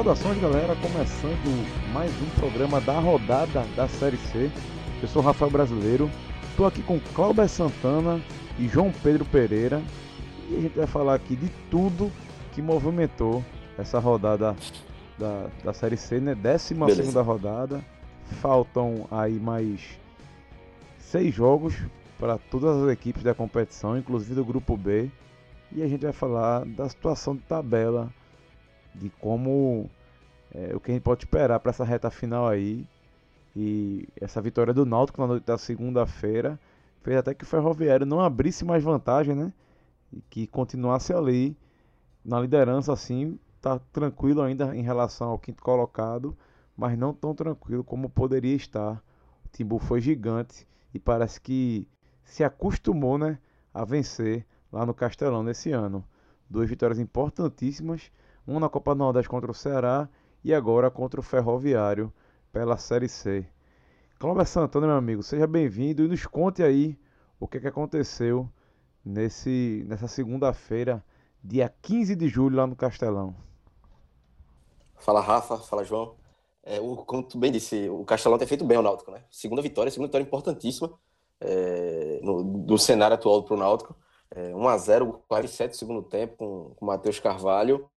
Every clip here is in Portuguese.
Saudações galera, começando mais um programa da rodada da Série C. Eu sou Rafael Brasileiro, estou aqui com Cláudio Santana e João Pedro Pereira e a gente vai falar aqui de tudo que movimentou essa rodada da, da Série C, né? Décima Beleza. segunda rodada. Faltam aí mais seis jogos para todas as equipes da competição, inclusive do grupo B. E a gente vai falar da situação de tabela, de como é, o que a gente pode esperar para essa reta final aí. E essa vitória do Náutico na noite da segunda-feira fez até que o Ferroviário não abrisse mais vantagem, né? E que continuasse ali na liderança assim, tá tranquilo ainda em relação ao quinto colocado, mas não tão tranquilo como poderia estar. O Timbu foi gigante e parece que se acostumou, né, a vencer lá no Castelão nesse ano. Duas vitórias importantíssimas, uma na Copa do Nordeste contra o Ceará e agora contra o Ferroviário pela Série C. Cláudio Santana, meu amigo, seja bem-vindo e nos conte aí o que, é que aconteceu nesse, nessa segunda-feira, dia 15 de julho, lá no Castelão. Fala Rafa, fala João. É, o, como tu bem disse, o Castelão tem feito bem o Náutico, né? Segunda vitória, segunda vitória importantíssima é, no, do cenário atual para o Náutico. É, 1x0, 47 segundo tempo com o Matheus Carvalho.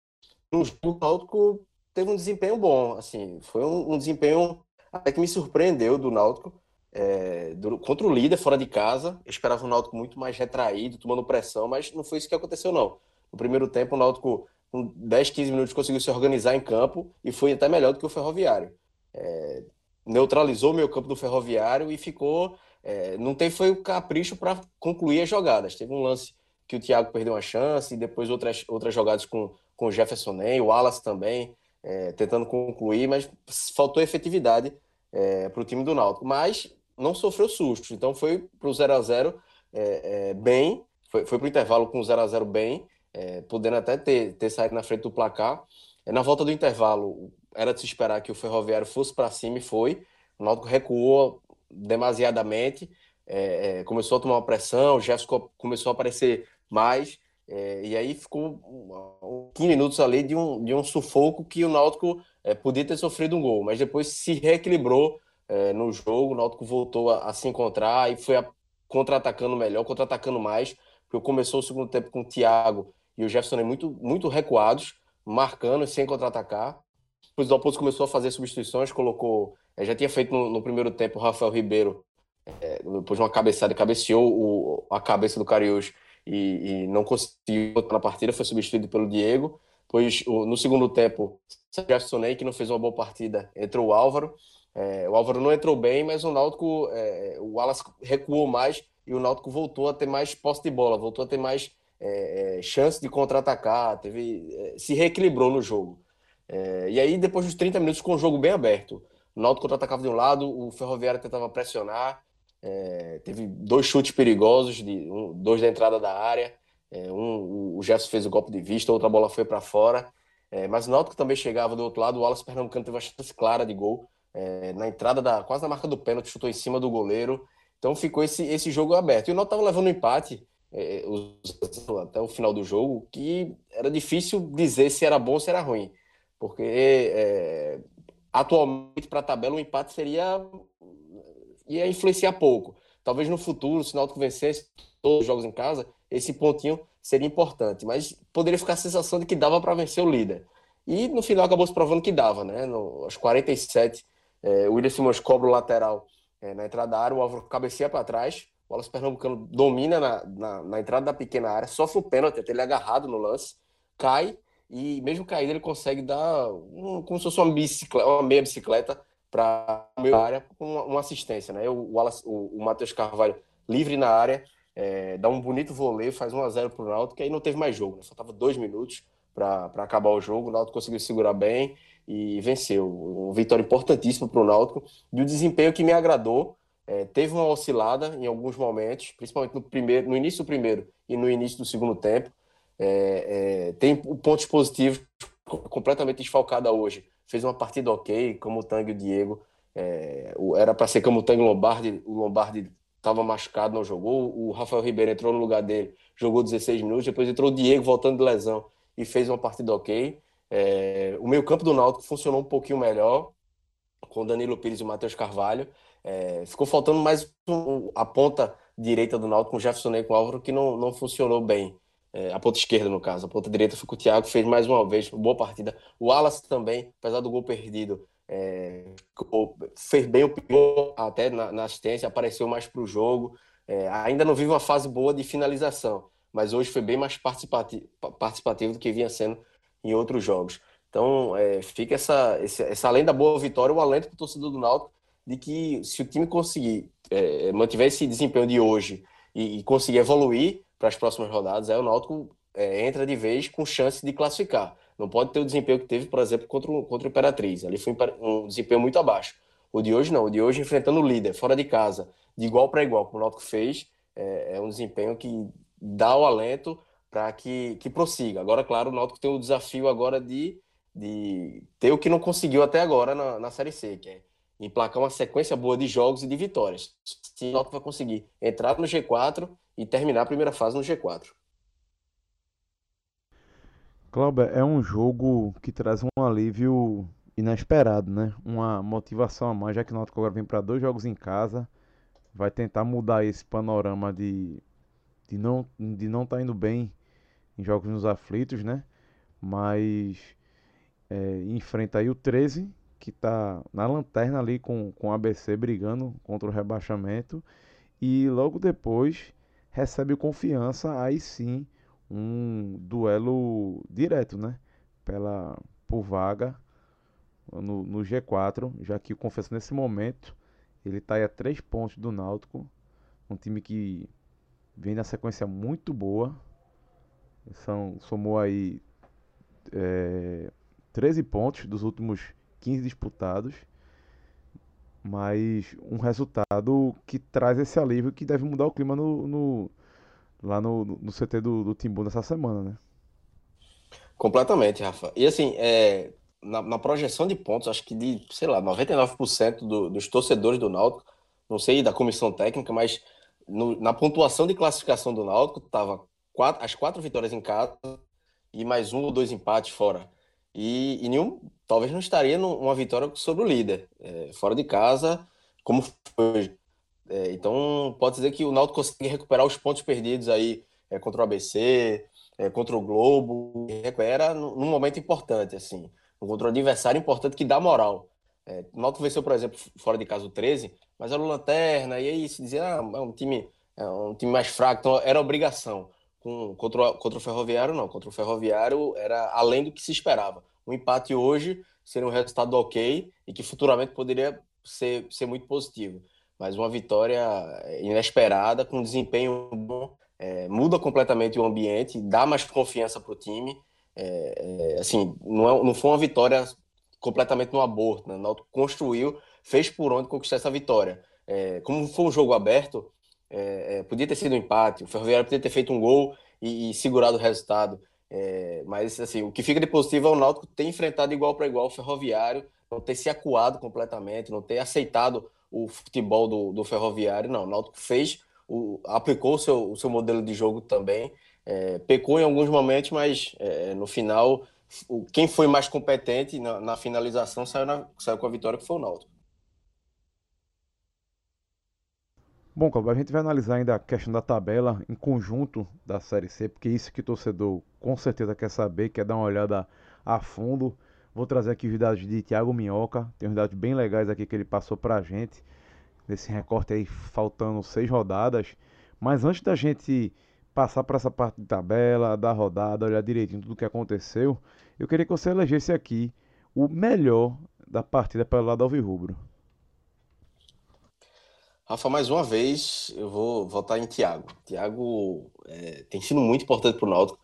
No jogo, o Náutico teve um desempenho bom, assim, foi um, um desempenho até que me surpreendeu do Náutico. É, do, contra o líder fora de casa, eu esperava o Náutico muito mais retraído, tomando pressão, mas não foi isso que aconteceu, não. No primeiro tempo, o Náutico, com 10, 15 minutos, conseguiu se organizar em campo e foi até melhor do que o Ferroviário. É, neutralizou o meio campo do Ferroviário e ficou. É, não teve foi o capricho para concluir as jogadas. Teve um lance que o Thiago perdeu uma chance, e depois outras, outras jogadas com, com o Jefferson Nem, o Wallace também é, tentando concluir, mas faltou efetividade é, para o time do Náutico. Mas não sofreu susto, então foi para o 0 a 0 é, é, bem, foi, foi para o intervalo com o 0 a 0 bem, é, podendo até ter, ter saído na frente do placar. É, na volta do intervalo, era de se esperar que o Ferroviário fosse para cima e foi. O Náutico recuou demasiadamente, é, começou a tomar uma pressão, o Jefferson começou a aparecer mais. É, e aí ficou 15 minutos ali de um, de um sufoco que o Náutico é, podia ter sofrido um gol, mas depois se reequilibrou é, no jogo, o Náutico voltou a, a se encontrar e foi contra-atacando melhor, contra-atacando mais, porque começou o segundo tempo com o Thiago e o Jefferson muito, muito recuados, marcando sem contra-atacar. Depois o Dalpozo começou a fazer substituições, colocou, é, já tinha feito no, no primeiro tempo o Rafael Ribeiro, é, depois de uma cabeçada, cabeceou o, a cabeça do Cariús e, e não conseguiu na partida, foi substituído pelo Diego. Pois no segundo tempo, o que não fez uma boa partida, entrou o Álvaro. É, o Álvaro não entrou bem, mas o Náutico, é, o Wallace recuou mais e o Náutico voltou a ter mais posse de bola, voltou a ter mais é, é chance de contra-atacar, teve, é, se reequilibrou no jogo. É, e aí, depois dos 30 minutos, com o jogo bem aberto, o Náutico contra-atacava de um lado, o Ferroviário tentava pressionar, é, teve dois chutes perigosos, de, um, dois da entrada da área. É, um, o Jefferson fez o golpe de vista, outra bola foi para fora. É, mas o Náutico também chegava do outro lado. O Wallace Pernambucano teve uma chance clara de gol. É, na entrada, da, quase na marca do pênalti, chutou em cima do goleiro. Então ficou esse, esse jogo aberto. E o Náutico estava levando um empate é, até o final do jogo, que era difícil dizer se era bom ou se era ruim. Porque é, atualmente, para a tabela, o empate seria ia influenciar pouco. Talvez no futuro, se o Náutico vencesse todos os jogos em casa, esse pontinho seria importante, mas poderia ficar a sensação de que dava para vencer o líder. E no final acabou se provando que dava, né? No, aos 47, é, o William Simões cobra o lateral é, na entrada da área, o Álvaro cabeceia para trás, o Wallace Pernambucano domina na, na, na, entrada da pequena área, sofre o pênalti, até ele é agarrado no lance, cai, e mesmo caído ele consegue dar um, como se fosse uma, bicicleta, uma meia bicicleta para a área com uma, assistência, né? O, o, o Matheus Carvalho livre na área, é, dá um bonito voleio, faz 1 a 0 para o Náutico, que aí não teve mais jogo, né? Faltava dois minutos para acabar o jogo, o Náutico conseguiu segurar bem e venceu. Uma vitória importantíssima para o Náutico, de um desempenho que me agradou, é, teve uma oscilada em alguns momentos, principalmente no, primeiro, no início do primeiro e no início do segundo tempo. É, é, tem pontos positivos, completamente desfalcada hoje fez uma partida ok, como o Tang e o Diego. É, era para ser como o Tang Lombardi, o Lombardi estava machucado, não jogou. O Rafael Ribeiro entrou no lugar dele, jogou 16 minutos. Depois entrou o Diego voltando de lesão e fez uma partida ok. É, o meio campo do Náutico funcionou um pouquinho melhor, com Danilo Pires e o Matheus Carvalho. É, ficou faltando mais a ponta direita do Náutico com Jefferson e com Álvaro, que não, não funcionou bem. É, a ponta esquerda, no caso. A ponta direita foi com o Thiago, fez mais uma vez boa partida. O Wallace também, apesar do gol perdido, é, fez bem o até na, na, assistência, apareceu mais para o jogo. É, ainda não vive uma fase boa de finalização, mas hoje foi bem mais participativo, participativo do que vinha sendo em outros jogos. Então, é, fica essa, essa, além da boa vitória, o alento para o torcedor do Náutico de que se o time conseguir é, mantiver esse desempenho de hoje e, e conseguir evoluir para as próximas rodadas, aí o Náutico é, entra de vez com chance de classificar. Não pode ter o desempenho que teve, por exemplo, contra contra o Imperatriz. Ali foi um desempenho muito abaixo. O de hoje não. O de hoje enfrentando o líder, fora de casa, de igual para igual, como o Náutico fez, é, é um desempenho que dá o alento para que, que prossiga. Agora, claro, o Náutico tem o desafio agora de de ter o que não conseguiu até agora na, na Série C, que é emplacar uma sequência boa de jogos e de vitórias. Se o Náutico vai conseguir entrar no G4 e terminar a primeira fase no G4. Cláudio, é um jogo que traz um alívio inesperado, né? Uma motivação a mais, já que o Náutico agora vem para dois jogos em casa, vai tentar mudar esse panorama de, de não de não tá indo bem em jogos nos aflitos, né? Mas é, enfrenta aí o 13, que está na lanterna ali com, com o ABC brigando contra o rebaixamento. E logo depois recebe confiança, aí sim, um duelo direto, né? Pela, por vaga no, no G4, já que o Confiança nesse momento ele está a 3 pontos do Náutico, um time que vem na sequência muito boa, são, somou aí é, 13 pontos dos últimos 15 disputados, mas um resultado que traz esse alívio que deve mudar o clima no, no lá no, no CT do, do Timbu nessa semana, né? Completamente, Rafa. E assim, é, na, na, projeção de pontos, acho que de, sei lá, 99% do, dos torcedores do Náutico, não sei da comissão técnica, mas no, na pontuação de classificação do Náutico, tava quatro, as quatro vitórias em casa e mais um ou dois empates fora. E, e nenhum, talvez não estaria numa vitória sobre o líder, é, fora de casa, como foi. É, então, pode dizer que o Náutico consegue recuperar os pontos perdidos aí é, contra o ABC, é, contra o Globo, recupera num momento importante, assim, contra um adversário importante que dá moral. É, o Náutico venceu, por exemplo, fora de casa o 13, mas era o Lanterna, e aí se dizia, ah, é um time, é um time mais fraco, então era obrigação com, contra, o, contra o Ferroviário, não. Contra o Ferroviário era além do que se esperava. Um empate hoje seria um resultado ok e que futuramente poderia ser, ser muito positivo. Mas uma vitória inesperada, com desempenho bom, é, muda completamente o ambiente, dá mais confiança para o time. É, é, assim, não, é, não foi uma vitória completamente no aborto. Né? O Náutico construiu, fez por onde conquistar essa vitória. É, como foi um jogo aberto, é, é, podia ter sido um empate, o Ferroviário podia ter feito um gol e, e segurado o resultado. É, mas assim, o que fica de positivo é o Náutico ter enfrentado igual para igual o Ferroviário, não ter se acuado completamente, não ter aceitado o futebol do, do Ferroviário. Não, o Náutico fez, o, aplicou o seu, o seu modelo de jogo também, é, pecou em alguns momentos, mas é, no final, o, quem foi mais competente na, na finalização saiu, na, saiu com a vitória, que foi o Náutico. Bom, Cláudio, a gente vai analisar ainda a questão da tabela em conjunto da Série C, porque isso que o torcedor com certeza quer saber, quer dar uma olhada a fundo. Vou trazer aqui os dados de Thiago Minhoca, tem uns dados bem legais aqui que ele passou pra gente, nesse recorte aí faltando seis rodadas. Mas antes da gente passar para essa parte de tabela, da rodada, olhar direitinho tudo o que aconteceu, eu queria que você elegesse aqui o melhor da partida pelo lado alvirrubro. Rafa, mais uma vez eu vou votar em Thiago. Thiago é, tem sido muito importante para o Náutico.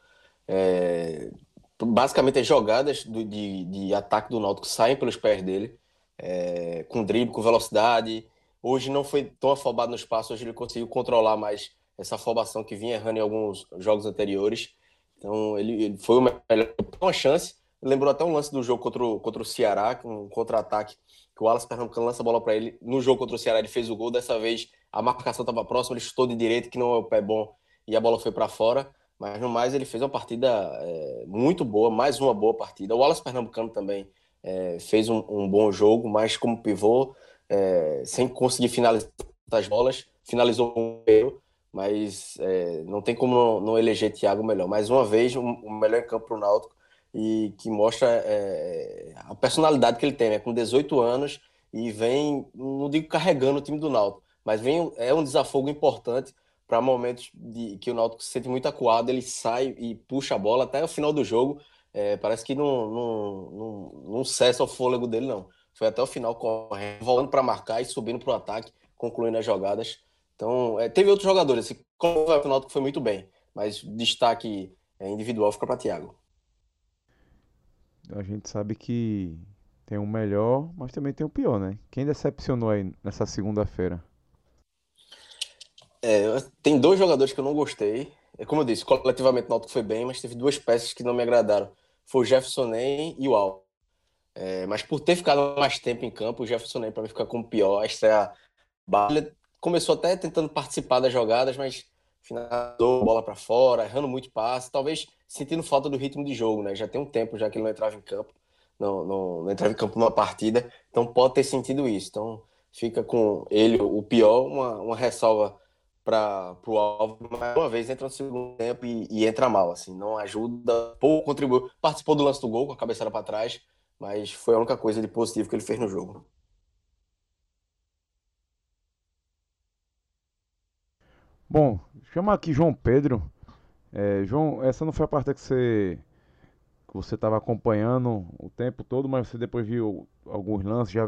É, basicamente, as jogadas do, de, de, ataque do Náutico saem pelos pés dele, é, com drible, com velocidade. Hoje não foi tão afobado no espaço, hoje ele conseguiu controlar mais essa afobação que vinha errando em alguns jogos anteriores. Então, ele, ele foi melhor. Uma chance. Lembrou até um lance do jogo contra o, contra o Ceará, um contra-ataque que o Wallace Pernambucano lança a bola para ele. No jogo contra o Ceará, ele fez o gol. Dessa vez, a marcação estava próxima, ele chutou de direito, que não é o pé bom, e a bola foi para fora. Mas no mais ele fez uma partida é, muito boa, mais uma boa partida. O Wallace Pernambucano também é, fez um, um, bom jogo, mas como pivô, é, sem conseguir finalizar as bolas, finalizou um erro, mas é, não tem como não, não, eleger Thiago melhor. Mais uma vez, o um, um melhor em campo para o Náutico e que mostra é, a personalidade que ele tem, né? com 18 anos e vem, não digo carregando o time do Náutico, mas vem é um desafogo importante para momentos de que o Náutico se sente muito acuado, ele sai e puxa a bola até o final do jogo. É, parece que não, não, não, não, cessa o fôlego dele, não. Foi até o final correndo, voltando para marcar e subindo para o ataque, concluindo as jogadas. Então, é, teve outros jogadores, assim, como o Náutico foi muito bem, mas destaque é, individual fica para Thiago. A gente sabe que tem o melhor, mas também tem o pior, né? Quem decepcionou aí nessa segunda-feira? É, tem dois jogadores que eu não gostei. É como eu disse, coletivamente o Náutico foi bem, mas teve duas peças que não me agradaram. Foi o Jefferson Nem e o Al. É, mas por ter ficado mais tempo em campo, o Jefferson Nem para mim fica como pior. A estreia Ele começou até tentando participar das jogadas, mas finalizou bola para fora, errando muito passe, talvez sentindo falta do ritmo de jogo, né? Já tem um tempo já que ele não entrava em campo não, não, não entrava em campo numa partida, então pode ter sentido isso. Então fica com ele o pior, uma, uma ressalva para o Alvo, mais uma vez entra no segundo tempo e, e, entra mal, assim, não ajuda, pouco contribuiu, participou do lance do gol com a cabeçada para trás, mas foi a única coisa de positivo que ele fez no jogo. Bom, chama aqui João Pedro. É, João, essa não foi a parte que você que você estava acompanhando o tempo todo, mas você depois viu alguns lances, já,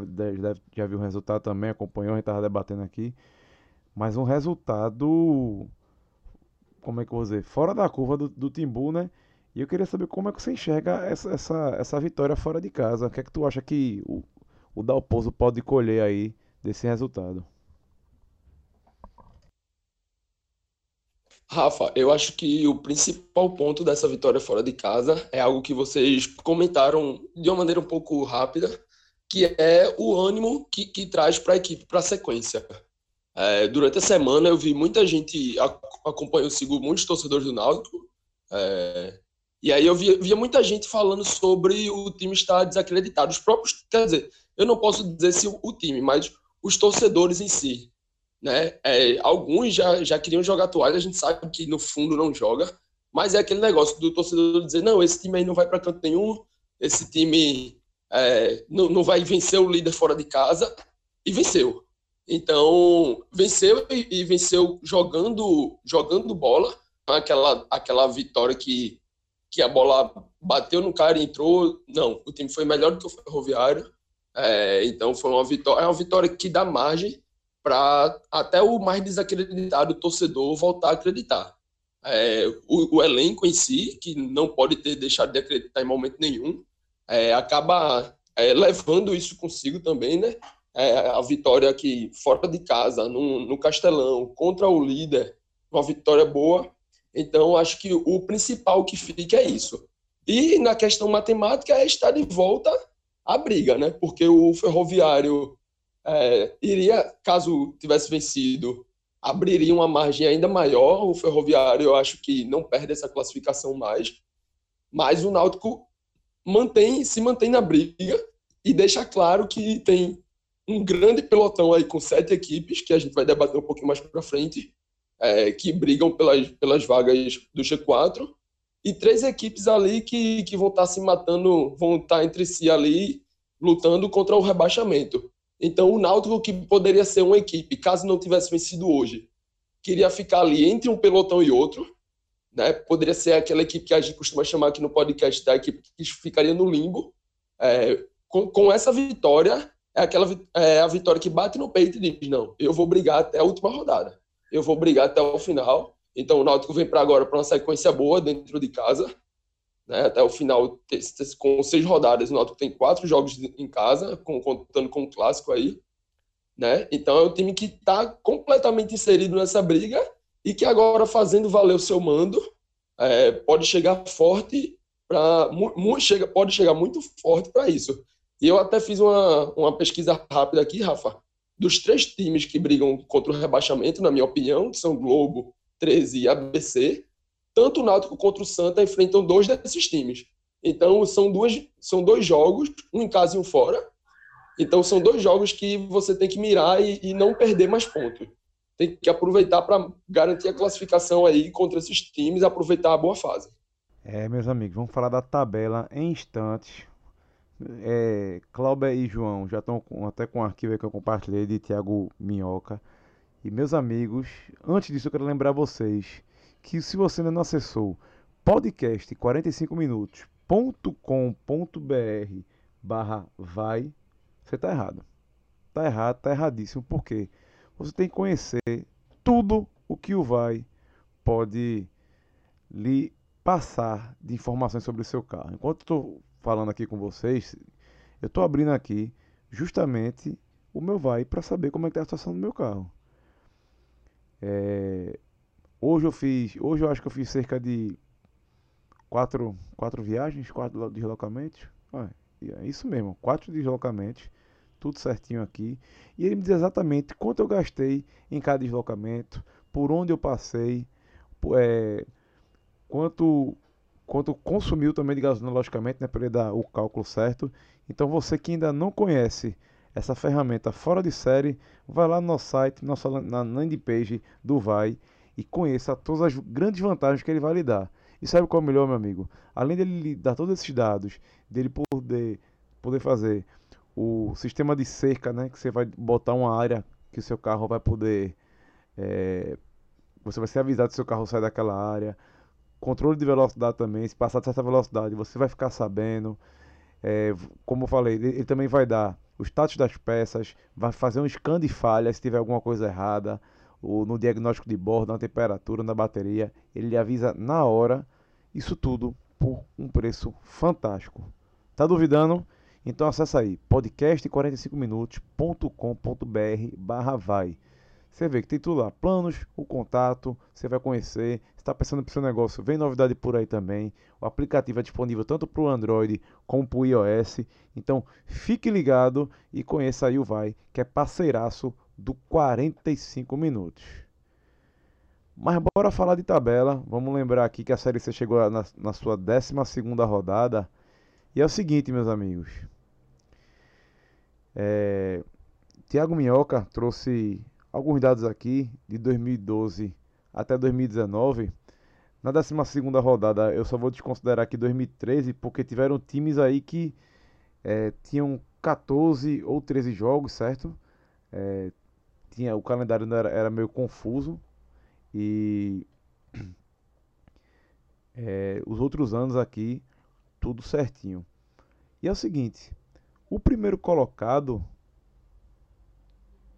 já, viu o resultado também, acompanhou, a gente estava debatendo aqui. Mas um resultado, como é que eu vou dizer, fora da curva do, do Timbu, né? E eu queria saber como é que você enxerga essa, essa, essa vitória fora de casa. O que é que tu acha que o, o Dalpozo pode colher aí desse resultado? Rafa, eu acho que o principal ponto dessa vitória fora de casa é algo que vocês comentaram de uma maneira um pouco rápida, que é o ânimo que, que traz para a equipe para a sequência. É, durante a semana eu vi muita gente, acompanhou, eu sigo muitos torcedores do Náutico, é, e aí eu via, via, muita gente falando sobre o time estar desacreditado. Os próprios, quer dizer, eu não posso dizer se o, o time, mas os torcedores em si né? É, alguns já, já queriam jogar toalha, a gente sabe que no fundo não joga, mas é aquele negócio do torcedor dizer: não, esse time aí não vai para canto nenhum, esse time é, não, não vai vencer o líder fora de casa, e venceu. Então, venceu e, e venceu jogando, jogando bola, aquela, aquela vitória que, que a bola bateu no cara e entrou. Não, o time foi melhor do que o Ferroviário. É, então, foi uma vitória, é uma vitória que dá margem para até o mais desacreditado torcedor voltar a acreditar. É, o, o, elenco em si, que não pode ter deixado de acreditar em momento nenhum, é, acaba é, levando isso consigo também, né? É, a vitória aqui fora de casa, no, no Castelão, contra o líder, uma vitória boa. Então, acho que o principal que fica é isso. E na questão matemática é estar de volta à briga, né? Porque o Ferroviário é, iria, caso tivesse vencido, abriria uma margem ainda maior. O Ferroviário, eu acho que não perde essa classificação mais. Mas o Náutico mantém, se mantém na briga e deixa claro que tem um grande pelotão aí com sete equipes, que a gente vai debater um pouquinho mais para frente, é, que brigam pelas, pelas vagas do G4, e três equipes ali que, que vão estar tá se matando, vão estar tá entre si ali, lutando contra o rebaixamento. Então, o Náutico, que poderia ser uma equipe, caso não tivesse vencido hoje, queria ficar ali entre um pelotão e outro, né? Poderia ser aquela equipe que a gente costuma chamar aqui no podcast da equipe que ficaria no limbo. É, com, com, essa vitória, é aquela é a vitória que bate no peito e diz: não, eu vou brigar até a última rodada, eu vou brigar até o final. Então, o Náutico vem para agora para uma sequência boa dentro de casa né, até o final, com seis rodadas, o Náutico tem quatro jogos em casa, contando com o clássico aí, né? Então é um time que está completamente inserido nessa briga e que agora fazendo valer o seu mando é, pode chegar forte para chega pode chegar muito forte para isso. E eu até fiz uma, uma pesquisa rápida aqui, Rafa, dos três times que brigam contra o rebaixamento, na minha opinião, que são Globo, 13 e ABC, tanto o Náutico quanto o Santa enfrentam dois desses times. Então, são, duas, são dois jogos, um em casa e um fora. Então, são dois jogos que você tem que mirar e, e não perder mais pontos. Tem que aproveitar para garantir a classificação aí contra esses times, aproveitar a boa fase. É, meus amigos, vamos falar da tabela em instantes. É, Cláudia e João já estão até com o arquivo que eu compartilhei de Thiago Minhoca. E meus amigos, antes disso eu quero lembrar vocês que se você ainda não acessou podcast 45 minutos.com.br barra vai, você tá errado. Tá errado, tá erradíssimo. Por quê? Você tem que conhecer tudo o que o vai pode lhe passar de informações sobre o seu carro. Enquanto estou falando aqui com vocês, eu estou abrindo aqui justamente o meu vai para saber como é que está a situação do meu carro. É, hoje eu fiz, hoje eu acho que eu fiz cerca de quatro, quatro viagens, quatro deslocamentos. é isso mesmo, quatro deslocamentos, tudo certinho aqui. E ele me diz exatamente quanto eu gastei em cada deslocamento, por onde eu passei, é, quanto quanto consumiu também de gasolina, logicamente, né, para ele dar o cálculo certo. Então você que ainda não conhece essa ferramenta fora de série, vai lá no nosso site, nossa, na landing page do Vai e conheça todas as grandes vantagens que ele vai lhe dar. E sabe qual é o melhor, meu amigo? Além dele lhe dar todos esses dados, dele poder, poder fazer o sistema de cerca, né, que você vai botar uma área que o seu carro vai poder... É, você vai ser avisado se seu carro sai daquela área Controle de velocidade também, se passar de certa velocidade, você vai ficar sabendo. É, como eu falei, ele, ele, também vai dar o status das peças, vai fazer um scan de falha se tiver alguma coisa errada, ou no diagnóstico de bordo, na temperatura, na bateria. Ele lhe avisa na hora. Isso tudo por um preço fantástico. Tá duvidando? Então acessa aí podcast45minutos.com.br barra vai. Você vê que tem tudo lá, planos, o contato, você vai conhecer. está pensando para o seu negócio, vem novidade por aí também. O aplicativo é disponível tanto para o Android como para o iOS. Então fique ligado e conheça aí o Vai, que é parceiraço do 45 minutos. Mas bora falar de tabela. Vamos lembrar aqui que a Série C chegou na, na sua 12 rodada. E é o seguinte, meus amigos. É... Tiago Minhoca trouxe alguns dados aqui de 2012 até 2019. Na 12 rodada, eu só vou desconsiderar aqui 2013, porque tiveram times aí que é, tinham 14 ou 13 jogos, certo? É, tinha, o calendário era, era meio confuso e é, os outros anos aqui, tudo certinho. E é o seguinte: o primeiro colocado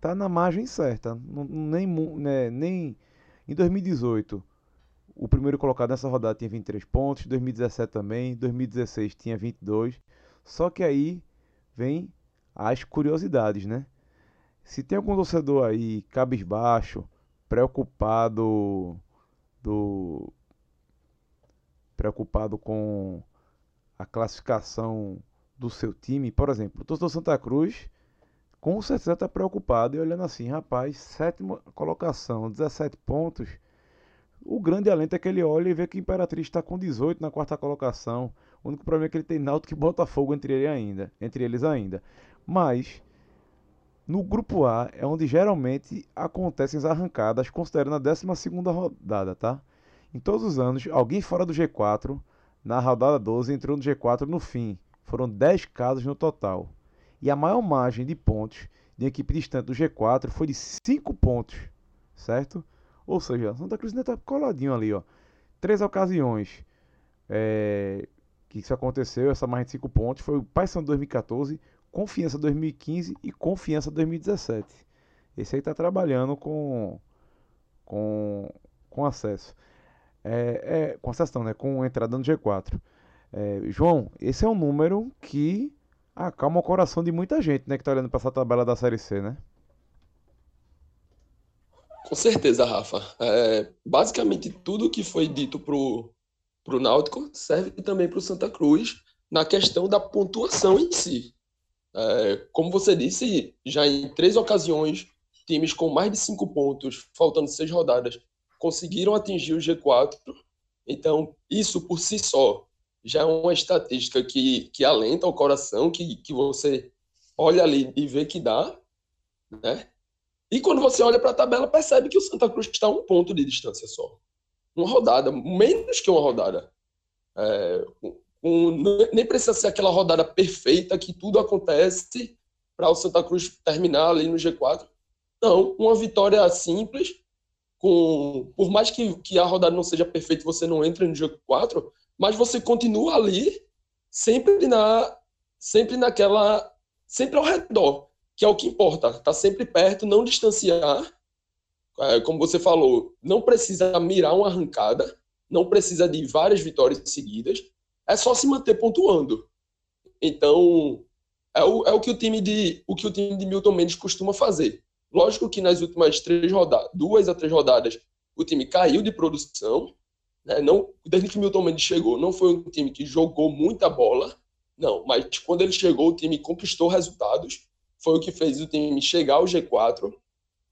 tá na margem certa. Nem, né, nem em 2018, o primeiro colocado nessa rodada tinha 23 pontos, 2017 também, 2016 tinha 22. Só que aí vem as curiosidades, né? Se tem algum torcedor aí cabisbaixo, preocupado do preocupado com a classificação do seu time, por exemplo, o torcedor Santa Cruz com certeza está preocupado e olhando assim, rapaz, sétima colocação, 17 pontos. O grande alento é que ele olha e vê que o Imperatriz está com 18 na quarta colocação. O único problema é que ele tem Náutico e Botafogo entre, ele ainda, entre eles ainda. Mas no grupo A é onde geralmente acontecem as arrancadas, considerando a 12 rodada, tá? Em todos os anos, alguém fora do G4, na rodada 12, entrou no G4 no fim. Foram 10 casos no total e a maior margem de pontos de equipe distante do G4 foi de 5 pontos, certo? Ou seja, Santa Cruz ainda está coladinho ali, ó. Três ocasiões é, que isso aconteceu, essa margem de 5 pontos, foi o Paysandu 2014, Confiança 2015 e Confiança 2017. Esse aí está trabalhando com, com, com acesso. É, é, com acesso não, né? Com entrada no G4. É, João, esse é um número que acalma o coração de muita gente, né, que tá olhando para essa tabela da Série C, né? Com certeza, Rafa. É, basicamente, tudo que foi dito pro, pro Náutico serve também para o Santa Cruz na questão da pontuação em si. É, como você disse, já em três ocasiões, times com mais de cinco pontos, faltando seis rodadas, conseguiram atingir o G4 Então, isso por si só já é uma estatística que, que alenta o coração, que, que você olha ali e vê que dá, né? E quando você olha para a tabela, percebe que o Santa Cruz está a um ponto de distância só. Uma rodada, menos que uma rodada. É, um, nem precisa ser aquela rodada perfeita que tudo acontece para o Santa Cruz terminar ali no G4. Não, uma vitória simples, com por mais que, que a rodada não seja perfeita, você não entra no G4, mas você continua ali, sempre na sempre naquela sempre ao redor, que é o que importa, tá sempre perto, não distanciar. É, como você falou, não precisa mirar uma arrancada, não precisa de várias vitórias seguidas, é só se manter pontuando. Então, é o, é o que o time de o que o time de Milton Mendes costuma fazer. Lógico que nas últimas três rodadas, duas a três rodadas, o time caiu de produção, né? Não, desde que Milton Mendes chegou, não foi um time que jogou muita bola, não, mas quando ele chegou, o time conquistou resultados, foi o que fez o time chegar ao G4,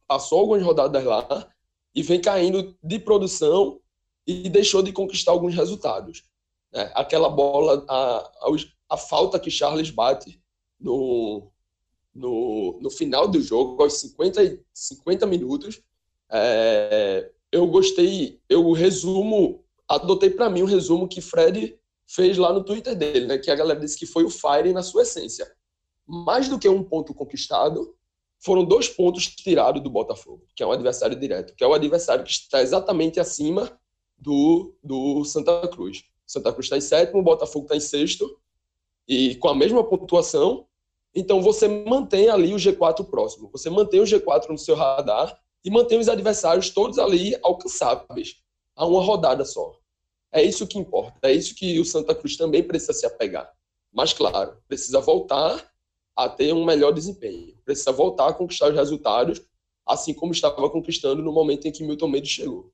passou algumas rodadas lá e vem caindo de produção e deixou de conquistar alguns resultados. Né? Aquela bola, a, a, a, falta que Charles bate no, no, no final do jogo, aos 50, 50 minutos, é, eu gostei, eu resumo, adotei para mim um resumo que Fred fez lá no Twitter dele, né? Que a galera disse que foi o Fire na sua essência. Mais do que um ponto conquistado, foram dois pontos tirados do Botafogo, que é um adversário direto, que é o adversário que está exatamente acima do, do Santa Cruz. Santa Cruz está em sétimo, o Botafogo está em sexto, e com a mesma pontuação. Então você mantém ali o G4 próximo, você mantém o G4 no seu radar e mantém os adversários todos ali alcançáveis a uma rodada só. É isso que importa, é isso que o Santa Cruz também precisa se apegar. Mas, claro, precisa voltar a ter um melhor desempenho, precisa voltar a conquistar os resultados, assim como estava conquistando no momento em que Milton Mendes chegou.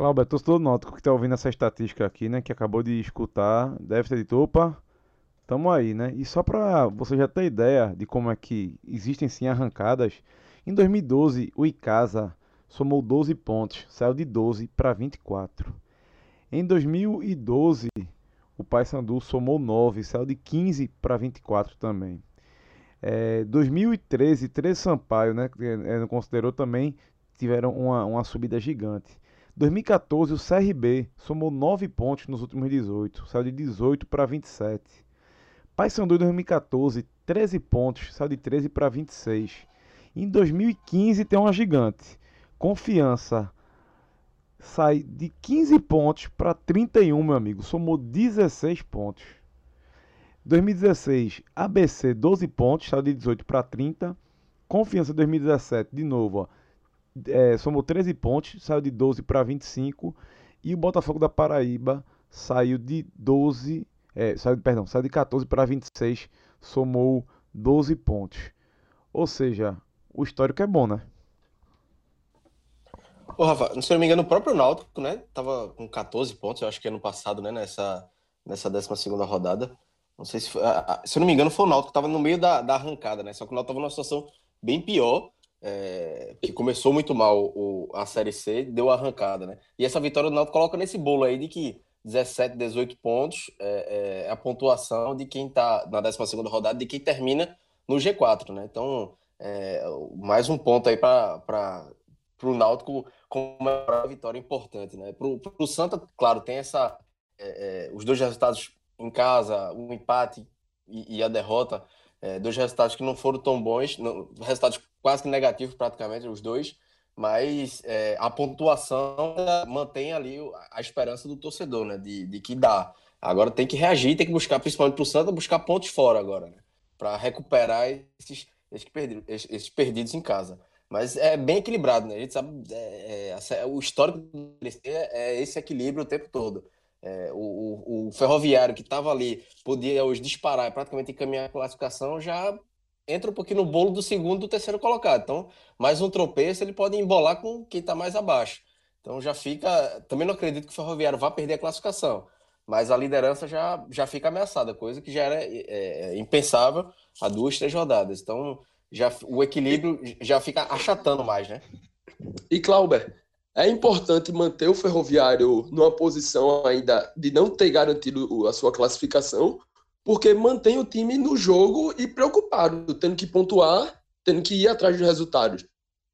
Cláudio, torcedor nótico que está ouvindo essa estatística aqui, né, que acabou de escutar, deve ter dito, opa, Tamo aí, né? E só para você já ter ideia de como é que existem sim arrancadas, em 2012 o Icasa somou 12 pontos, saiu de 12 para 24. Em 2012 o Paysandu somou 9, saiu de 15 para 24 também. É, 2013, 13 Sampaio, né, é, considerou também, tiveram uma, uma subida gigante. 2014 o CRB somou 9 pontos nos últimos 18, saiu de 18 para 27. Paysandu em 2014, 13 pontos, saiu de 13 para 26. Em 2015 tem uma gigante. Confiança sai de 15 pontos para 31, meu amigo. Somou 16 pontos. 2016, ABC 12 pontos, saiu de 18 para 30. Confiança 2017, de novo, ó, é, somou 13 pontos, saiu de 12 para 25. E o Botafogo da Paraíba saiu de 12 é, saiu, perdão, saiu de 14 para 26, somou 12 pontos. Ou seja, o histórico é bom, né? Ô, Rafa, se eu não me engano, o próprio Náutico, né, tava com 14 pontos, eu acho que ano passado, né, nessa, nessa 12 rodada. Não sei se foi, se eu não me engano, foi o Náutico que tava no meio da, da arrancada, né, só que o Náutico tava numa situação bem pior, é, que começou muito mal o, a Série C, deu arrancada, né. E essa vitória do Náutico coloca nesse bolo aí de que 17, 18 pontos é, é a pontuação de quem está na 12 rodada, de quem termina no G4, né? Então, é, mais um ponto aí para o Náutico com uma vitória importante, né? Para o Santa, claro, tem essa é, é, os dois resultados em casa, um empate e, e a derrota, é, dois resultados que não foram tão bons, não, resultados quase que negativos praticamente os dois, mas é, a pontuação mantém ali a esperança do torcedor, né? De, de que dá. Agora tem que reagir, tem que buscar, principalmente para o Santa, buscar pontos fora agora, né? Para recuperar esses, esses, perdidos, esses perdidos em casa. Mas é bem equilibrado, né? A gente sabe, é, é, o histórico do é esse equilíbrio o tempo todo. É, o, o, ferroviário que estava ali podia hoje disparar, praticamente encaminhar a classificação, já entra um pouquinho no bolo do segundo e do terceiro colocado. Então, mais um tropeço, ele pode embolar com quem está mais abaixo. Então já fica. Também não acredito que o Ferroviário vá perder a classificação. Mas a liderança já, já fica ameaçada, coisa que já era é, é, impensável há duas, três rodadas. Então já, o equilíbrio já fica achatando mais, né? E Clauber, é importante manter o Ferroviário numa posição ainda de não ter garantido a sua classificação, porque mantém o time no jogo e preocupado, tendo que pontuar, tendo que ir atrás dos resultados.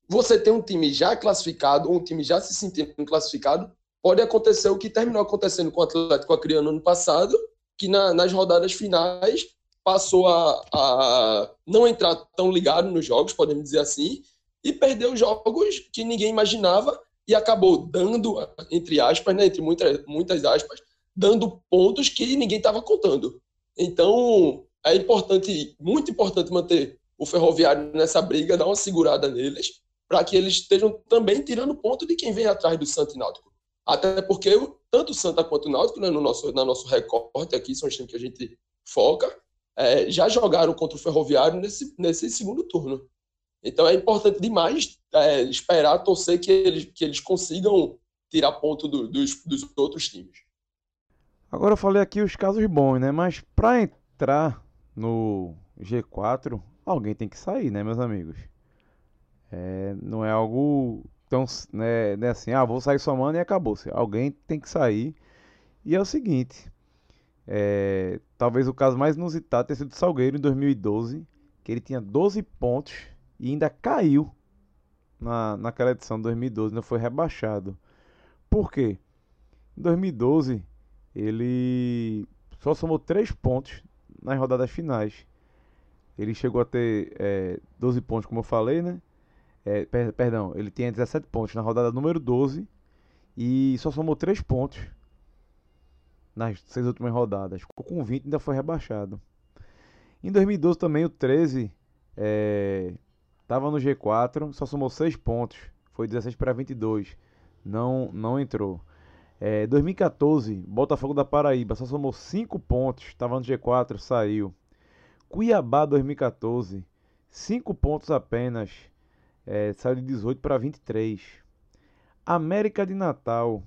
Você tem um time já classificado, um time já se sentindo classificado, pode acontecer o que terminou acontecendo com o Atlético Acreano ano passado, que na, nas rodadas finais passou a, a não entrar tão ligado nos jogos, podemos dizer assim, e perdeu jogos que ninguém imaginava e acabou dando, entre aspas, né, entre muitas, muitas aspas, dando pontos que ninguém estava contando. Então, é importante, muito importante manter o Ferroviário nessa briga, dar uma segurada neles, para que eles estejam também tirando ponto de quem vem atrás do Santo Náutico. Até porque tanto o Santa quanto o Náutico, né, no nosso, no nosso recorte aqui, são os times que a gente foca, é, já jogaram contra o Ferroviário nesse, nesse segundo turno. Então é importante demais é, esperar, torcer que eles, que eles consigam tirar ponto do, dos, dos outros times. Agora eu falei aqui os casos bons, né? Mas para entrar no G4, alguém tem que sair, né, meus amigos? É, não é algo tão né, né, assim, ah, vou sair somando e acabou. Alguém tem que sair. E é o seguinte, é, talvez o caso mais inusitado tenha sido o Salgueiro em 2012, que ele tinha 12 pontos e ainda caiu na, naquela edição de 2012, não foi rebaixado. Por quê? Em 2012, ele só somou 3 pontos nas rodadas finais. Ele chegou a ter é, 12 pontos, como eu falei, né? É, per, perdão, ele tinha 17 pontos na rodada número 12 e só somou 3 pontos nas seis últimas rodadas. Ficou com 20 e ainda foi rebaixado. Em 2012 também o 13 é, Tava no G4, só somou 6 pontos. Foi 16 para 22. Não, não entrou. É, 2014, Botafogo da Paraíba só somou 5 pontos. Estava no G4, saiu. Cuiabá 2014, 5 pontos apenas. É, saiu de 18 para 23. América de Natal,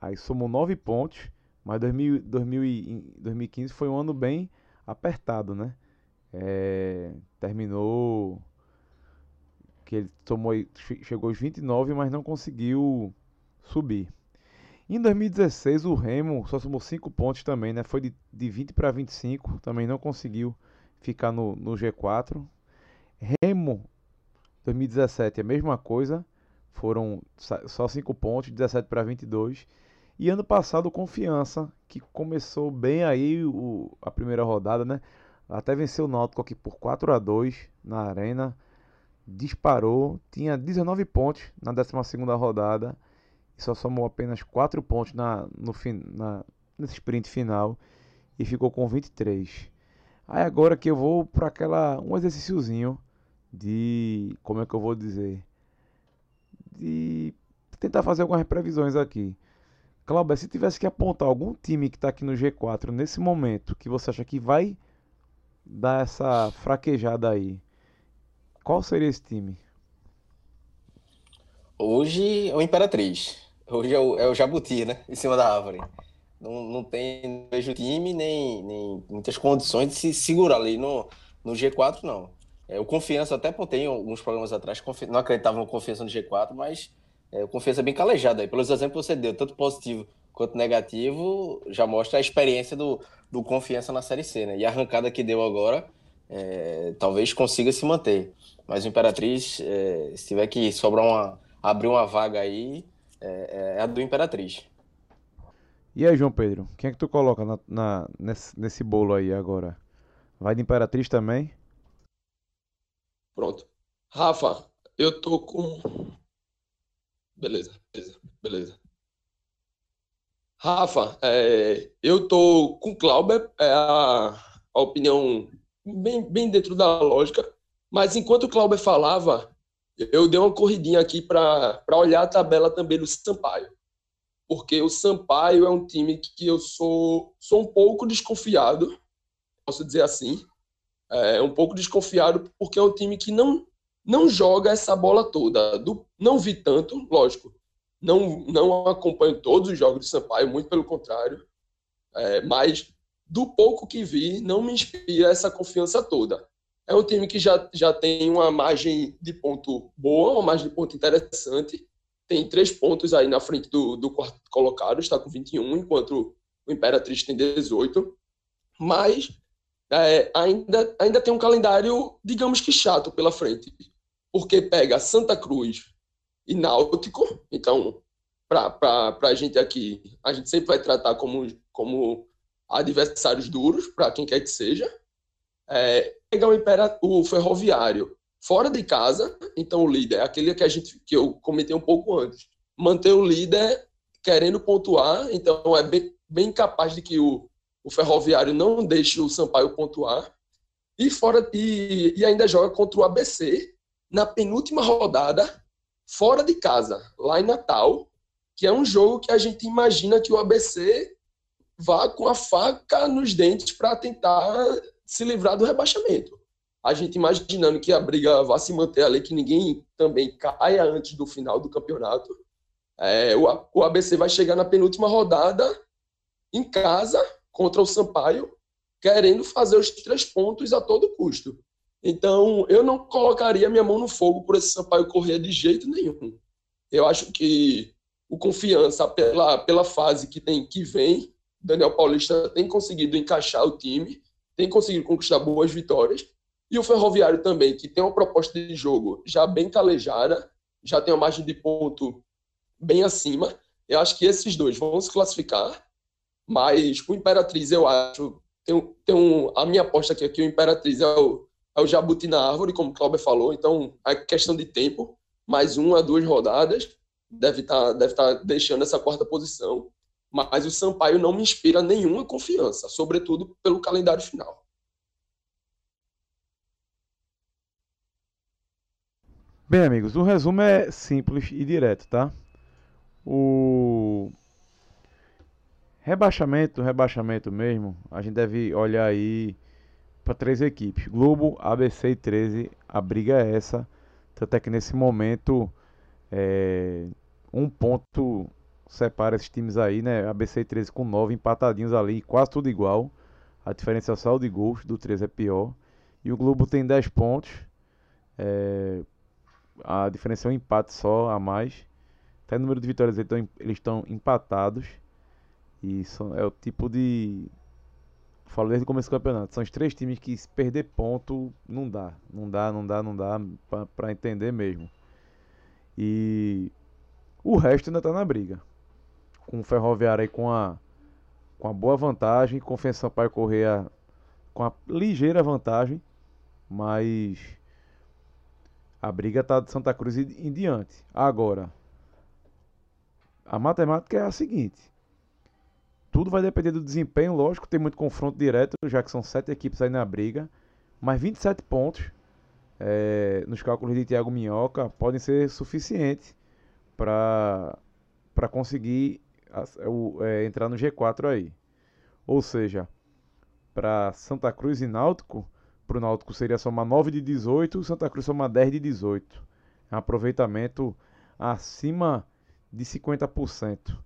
aí somou 9 pontos. Mas 2000, 2000, 2015 foi um ano bem apertado, né? É, terminou que ele tomou, chegou aos 29, mas não conseguiu subir. Em 2016, o Remo só somou 5 pontos também, né? Foi de, de 20 para 25, também não conseguiu ficar no, no G4. Remo, 2017, a mesma coisa, foram só 5 pontos, 17 para 22. E ano passado, Confiança, que começou bem aí o, a primeira rodada, né? Até venceu o Náutico aqui por 4 a 2 na Arena disparou, tinha 19 pontos na 12 rodada e só somou apenas 4 pontos na, no, na, nesse sprint final e ficou com 23. Aí agora que eu vou para aquela um exercíciozinho de como é que eu vou dizer de tentar fazer algumas previsões aqui. Cláudio, se tivesse que apontar algum time que está aqui no G4 nesse momento que você acha que vai dar essa fraquejada aí, qual seria esse time? Hoje é o Imperatriz. Hoje é o, é o Jabuti, né? Em cima da árvore. Não, não tem vejo time nem, nem muitas condições de se segurar ali no, no G4, não. É, o Confiança até pontei alguns programas atrás, não acreditava no Confiança no G4, mas é, o Confiança é bem calejado aí. Pelos exemplos que você deu, tanto positivo quanto negativo, já mostra a experiência do, do Confiança na Série C, né? E a arrancada que deu agora, é, talvez consiga se manter. Mas o Imperatriz, é, se tiver que sobrar uma. abrir uma vaga aí, é, é, a do Imperatriz. E aí, João Pedro, quem é que tu coloca na, na nesse, nesse bolo aí agora? Vai de Imperatriz também? Pronto. Rafa, eu tô com. Beleza, beleza, beleza. Rafa, é, eu tô com o Clauber, é a, a opinião bem, bem dentro da lógica. Mas enquanto o Clauber falava, eu dei uma corridinha aqui para olhar a tabela também do Sampaio. Porque o Sampaio é um time que eu sou, sou um pouco desconfiado, posso dizer assim. É um pouco desconfiado porque é um time que não, não joga essa bola toda. Do, não vi tanto, lógico. Não, não acompanho todos os jogos do Sampaio, muito pelo contrário. É, mas do pouco que vi, não me inspira essa confiança toda. É um time que já, já tem uma margem de ponto boa, uma margem de ponto interessante, tem três pontos aí na frente do, do quarto colocado, está com 21, enquanto o Imperatriz tem 18. Mas é, ainda, ainda tem um calendário, digamos que chato pela frente, porque pega Santa Cruz e Náutico, então, para a gente aqui, a gente sempre vai tratar como, como adversários duros, para quem quer que seja. É, pegar o, Impera, o Ferroviário fora de casa, então o líder, aquele que a gente que eu comentei um pouco antes, manter o líder querendo pontuar, então é bem, bem capaz de que o, o Ferroviário não deixe o Sampaio pontuar e fora e, e ainda joga contra o ABC na penúltima rodada fora de casa, lá em Natal, que é um jogo que a gente imagina que o ABC vá com a faca nos dentes para tentar se livrar do rebaixamento a gente imaginando que a briga vá se manter ali, que ninguém também caia antes do final do campeonato. É, o, ABC vai chegar na penúltima rodada em casa contra o Sampaio, querendo fazer os três pontos a todo custo. Então, eu não colocaria minha mão no fogo por esse Sampaio correr de jeito nenhum. Eu acho que o confiança pela, pela fase que tem que vem, Daniel Paulista tem conseguido encaixar o time, tem conseguido conquistar boas vitórias e o Ferroviário também, que tem uma proposta de jogo já bem calejada, já tem uma margem de ponto bem acima. Eu acho que esses dois vão se classificar, mas o Imperatriz, eu acho, tem, tem um, a minha aposta aqui é que o Imperatriz é o, é o jabuti na árvore, como o Cláudio falou, então é questão de tempo, mais uma, duas rodadas, deve estar tá, deve tá deixando essa quarta posição. Mas o Sampaio não me inspira nenhuma confiança, sobretudo pelo calendário final. Bem, amigos, o resumo é simples e direto, tá? O rebaixamento, rebaixamento mesmo, a gente deve olhar aí para três equipes: Globo, ABC e 13. A briga é essa. Até que nesse momento, é, um ponto separa esses times aí, né? ABC e 13 com 9 empatadinhos ali, quase tudo igual. A diferença é só de gols, do 13 é pior. E o Globo tem 10 pontos. É, a diferença é um empate só a mais. Até o número de vitórias eles estão empatados. E são, é o tipo de. Falo desde o começo do campeonato. São os três times que se perder ponto não dá. Não dá, não dá, não dá pra entender mesmo. E o resto ainda tá na briga. Com o Ferroviário aí com a, com a boa vantagem. Confiança Sampaio Correia com a ligeira vantagem. Mas a briga está de Santa Cruz em diante. Agora, a matemática é a seguinte: tudo vai depender do desempenho, lógico, tem muito confronto direto, já que são sete equipes aí na briga, mas 27 pontos é, nos cálculos de Thiago Minhoca podem ser suficientes para conseguir é, entrar no G4 aí. Ou seja, para Santa Cruz e Náutico para o Náutico seria somar 9 de 18, o Santa Cruz somar 10 de 18. É aproveitamento acima de 50%.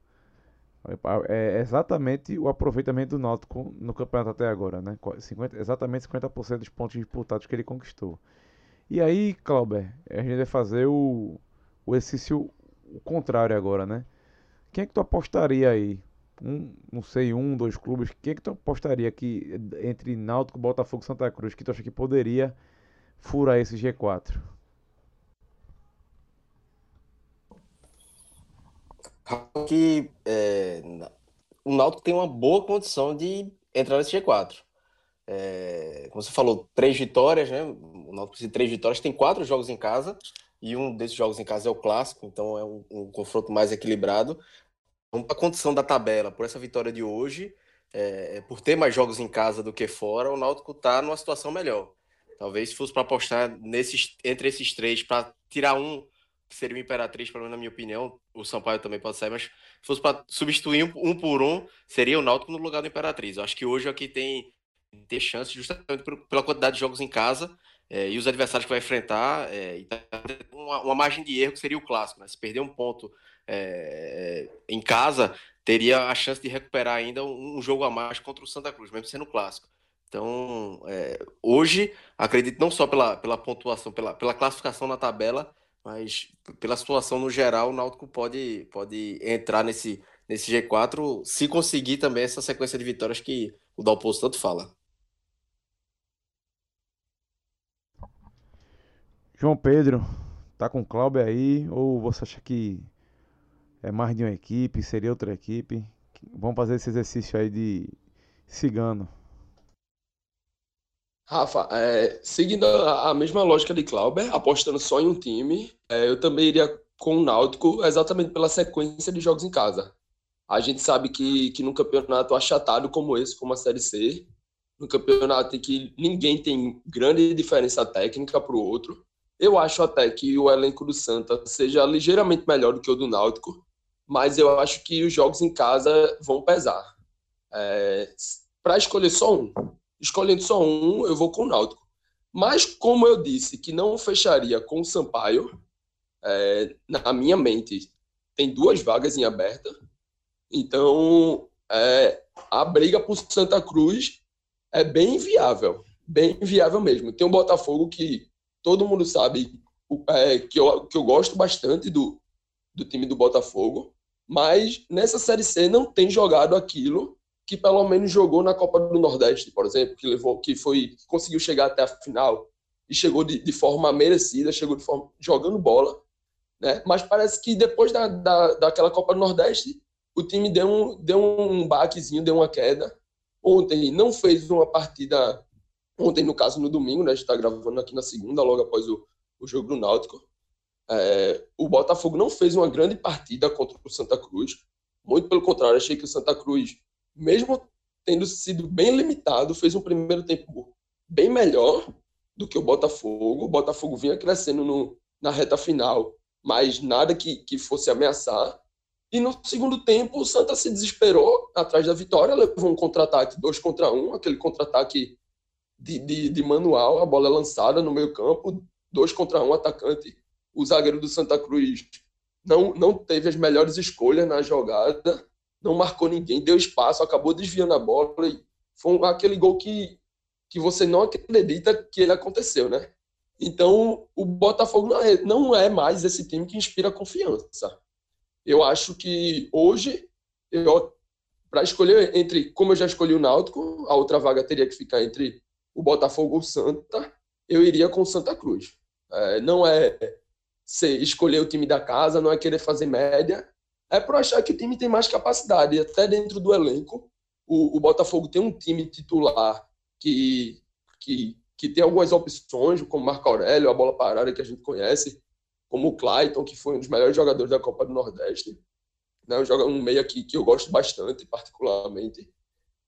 É exatamente o aproveitamento do Náutico no campeonato até agora, né? 50, exatamente 50% dos pontos disputados que ele conquistou. E aí, Clauber, a gente vai fazer o, o exercício o contrário agora, né? Quem é que tu apostaria aí um, não sei, um, dois clubes, quem é que tu apostaria que entre Náutico, Botafogo e Santa Cruz, que tu acha que poderia furar esse G4? Que é, o Náutico tem uma boa condição de entrar nesse G4. É, como você falou, três vitórias, né? O Náutico precisa de três vitórias, tem quatro jogos em casa e um desses jogos em casa é o clássico, então é um, um confronto mais equilibrado. Vamos para a condição da tabela, por essa vitória de hoje, é, é, por ter mais jogos em casa do que fora, o Náutico está numa situação melhor. Talvez se fosse para apostar nesses, entre esses três, para tirar um, que seria o Imperatriz, pelo menos na minha opinião, o Sampaio também pode sair, mas se fosse para substituir um, por um, seria o Náutico no lugar do Imperatriz. Eu acho que hoje aqui tem, tem chance, justamente pela quantidade de jogos em casa é, e os adversários que vai enfrentar, é, então, uma, uma, margem de erro que seria o clássico, né? Se perder um ponto é, em casa, teria a chance de recuperar ainda um, um, jogo a mais contra o Santa Cruz, mesmo sendo clássico. Então, é, hoje, acredito não só pela, pela pontuação, pela, pela classificação na tabela, Mas pela situação no geral, o Náutico pode, pode entrar nesse, nesse G4 se conseguir também essa sequência de vitórias que o Dalpozo tanto fala. João Pedro, tá com o Cláudio aí ou você acha que é mais de uma equipe, seria outra equipe? Vamos fazer esse exercício aí de cigano. Rafa, é, seguindo a, mesma lógica de Clauber, apostando só em um time, é, eu também iria com o Náutico exatamente pela sequência de jogos em casa. A gente sabe que, que num campeonato achatado como esse, como a Série C, num campeonato em que ninguém tem grande diferença técnica para o outro, eu acho até que o elenco do Santa seja ligeiramente melhor do que o do Náutico, mas eu acho que os jogos em casa vão pesar. É, para escolher só um, escolhendo só um, eu vou com o Náutico. Mas, como eu disse que não fecharia com o Sampaio, é, na minha mente, tem duas vagas em aberta. Então, é, a briga por Santa Cruz é bem viável. Bem viável mesmo. Tem o Botafogo que todo mundo sabe é, que, eu, que eu gosto bastante do, do time do Botafogo. Mas nessa Série C não tem jogado aquilo que pelo menos jogou na Copa do Nordeste, por exemplo, que levou, que foi, conseguiu chegar até a final e chegou de, de forma merecida, chegou de forma jogando bola, né? Mas parece que depois da, da, daquela Copa do Nordeste, o time deu um, deu um baquezinho, deu uma queda. Ontem não fez uma partida, ontem no caso no domingo, né? A gente está gravando aqui na segunda, logo após o, o jogo do Náutico. É, o Botafogo não fez uma grande partida contra o Santa Cruz. Muito pelo contrário, achei que o Santa Cruz mesmo tendo sido bem limitado, fez um primeiro tempo bem melhor do que o Botafogo. O Botafogo vinha crescendo no, na reta final, mas nada que, que fosse ameaçar. E no segundo tempo, o Santa se desesperou atrás da vitória, levou um contra-ataque dois contra um, aquele contra-ataque de, de, de, manual, a bola é lançada no meio campo, dois contra um, atacante. O zagueiro do Santa Cruz não, não teve as melhores escolhas na jogada, não marcou ninguém, deu espaço, acabou desviando a bola e foi aquele gol que, que você não acredita que ele aconteceu, né? Então, o Botafogo não é, não é mais esse time que inspira confiança. Eu acho que hoje, para escolher entre, como eu já escolhi o Náutico, a outra vaga teria que ficar entre o Botafogo ou o Santa, eu iria com o Santa Cruz. É, não é escolher o time da casa, não é querer fazer média, é por achar que o time tem mais capacidade. E até dentro do elenco, o, o Botafogo tem um time titular que, que, que tem algumas opções, como Marco Aurélio, a bola parada que a gente conhece, como o Clayton, que foi um dos melhores jogadores da Copa do Nordeste. Né? Joga um meio aqui que eu gosto bastante, particularmente.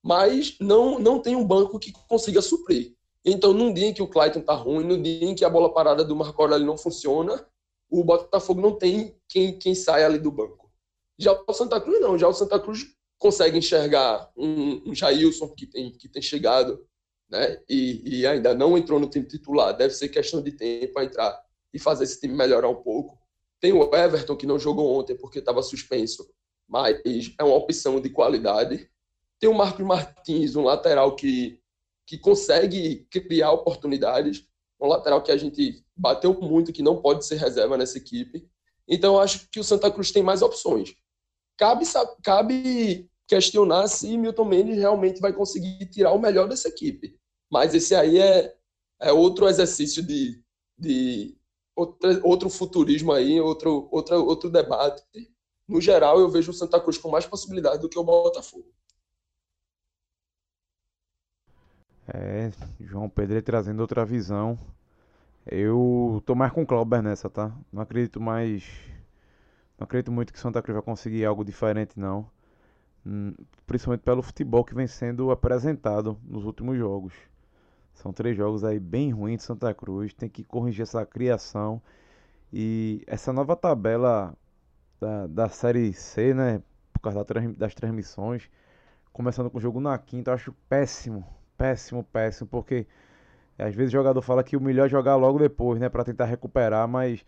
Mas não, não tem um banco que consiga suprir. Então, num dia em que o Clayton tá ruim, no dia em que a bola parada do Marco Aurélio não funciona, o Botafogo não tem quem, quem sai ali do banco. Já o Santa Cruz não, já o Santa Cruz consegue enxergar um, um Jailson que tem, que tem chegado né, e, e ainda não entrou no time titular. Deve ser questão de tempo para entrar e fazer esse time melhorar um pouco. Tem o Everton, que não jogou ontem porque estava suspenso, mas é uma opção de qualidade. Tem o Marcos Martins, um lateral que, que consegue criar oportunidades, um lateral que a gente bateu muito, que não pode ser reserva nessa equipe. Então, acho que o Santa Cruz tem mais opções cabe, cabe questionar se Milton Mendes realmente vai conseguir tirar o melhor dessa equipe. Mas esse aí é, é outro exercício de, de outro, outro futurismo aí, outro, outro, outro debate. No geral, eu vejo o Santa Cruz com mais possibilidade do que o Botafogo. É, João Pedro trazendo outra visão. Eu tô mais com o Clauber nessa, tá? Não acredito mais não acredito muito que Santa Cruz vai conseguir algo diferente, não. Hum, principalmente pelo futebol que vem sendo apresentado nos últimos jogos. São três jogos aí bem ruins de Santa Cruz. Tem que corrigir essa criação. E essa nova tabela da, da Série C, né? Por causa das transmissões. Começando com o jogo na quinta, eu acho péssimo. Péssimo, péssimo. Porque às vezes o jogador fala que o melhor é jogar logo depois, né? Para tentar recuperar, mas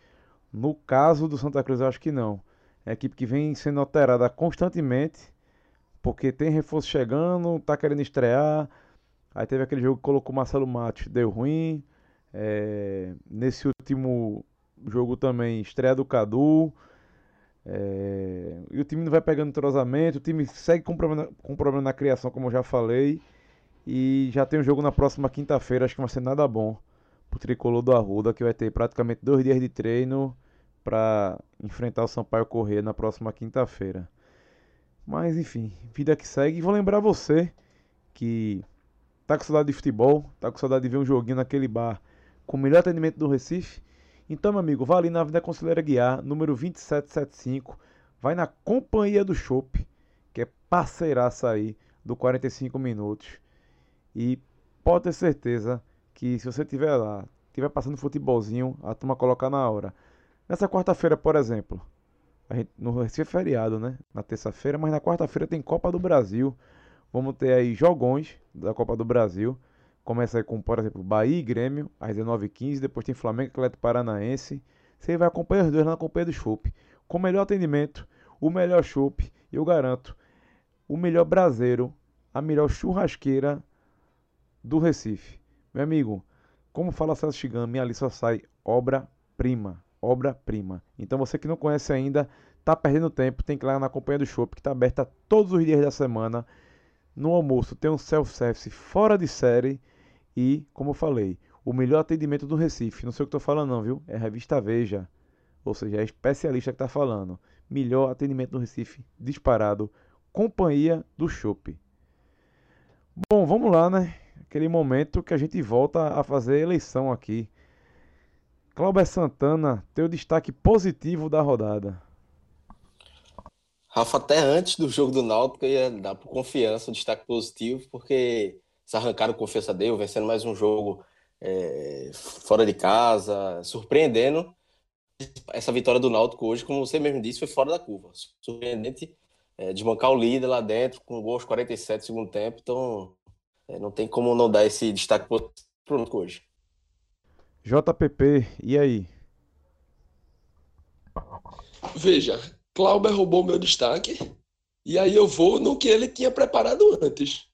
no caso do Santa Cruz, eu acho que não. É uma equipe que vem sendo alterada constantemente, porque tem reforço chegando, tá querendo estrear. Aí teve aquele jogo que colocou o Marcelo Matos, deu ruim. É, nesse último jogo também estreia do Cadu. É, e o time não vai pegando entrosamento, o time segue com problema, com problema na criação, como eu já falei. E já tem um jogo na próxima quinta-feira, acho que não vai ser nada bom pro tricolor do Arruda, que vai ter praticamente dois dias de treino para enfrentar o Sampaio Corrêa na próxima quinta-feira. Mas enfim, vida que segue. E vou lembrar você que tá com saudade de futebol, tá com saudade de ver um joguinho naquele bar com o melhor atendimento do Recife. Então, meu amigo, vá ali na Avenida Conselheira Guiar, número 2775. Vai na Companhia do Chopp, que é parceiraça aí do 45 minutos. E pode ter certeza que se você estiver lá, estiver passando futebolzinho, a turma colocar na hora. Nessa quarta-feira, por exemplo, a gente, no é feriado, né? Na terça-feira, mas na quarta-feira tem Copa do Brasil. Vamos ter aí jogões da Copa do Brasil. Começa aí com, por exemplo, Bahia e Grêmio, às 19h15. Depois tem Flamengo e Atlético Paranaense. Você vai acompanhar os dois na companhia do Chopp. Com o melhor atendimento, o melhor chopp. E eu garanto, o melhor braseiro, a melhor churrasqueira do Recife. Meu amigo, como fala Celso Chigami, ali só sai obra-prima obra-prima. Então você que não conhece ainda, tá perdendo tempo, tem que ir lá na Companhia do Shopping, que está aberta todos os dias da semana. No almoço tem um self-service fora de série e, como eu falei, o melhor atendimento do Recife. Não sei o que estou falando não, viu? É a revista Veja. Ou seja, é especialista que está falando. Melhor atendimento do Recife, disparado. Companhia do Shopping. Bom, vamos lá, né? Aquele momento que a gente volta a fazer eleição aqui. Cláudio Santana, teu destaque positivo da rodada. Rafa, até antes do jogo do Náutico, ia dar por confiança um destaque positivo, porque se arrancaram confiança dele, vencendo mais um jogo é, fora de casa, surpreendendo. Essa vitória do Náutico hoje, como você mesmo disse, foi fora da curva. Surpreendente é, o líder lá dentro, com gols 47 no segundo tempo. Então, é, não tem como não dar esse destaque pro Náutico hoje. JPP, e aí? Veja, Clauber roubou meu destaque, e aí eu vou no que ele tinha preparado antes.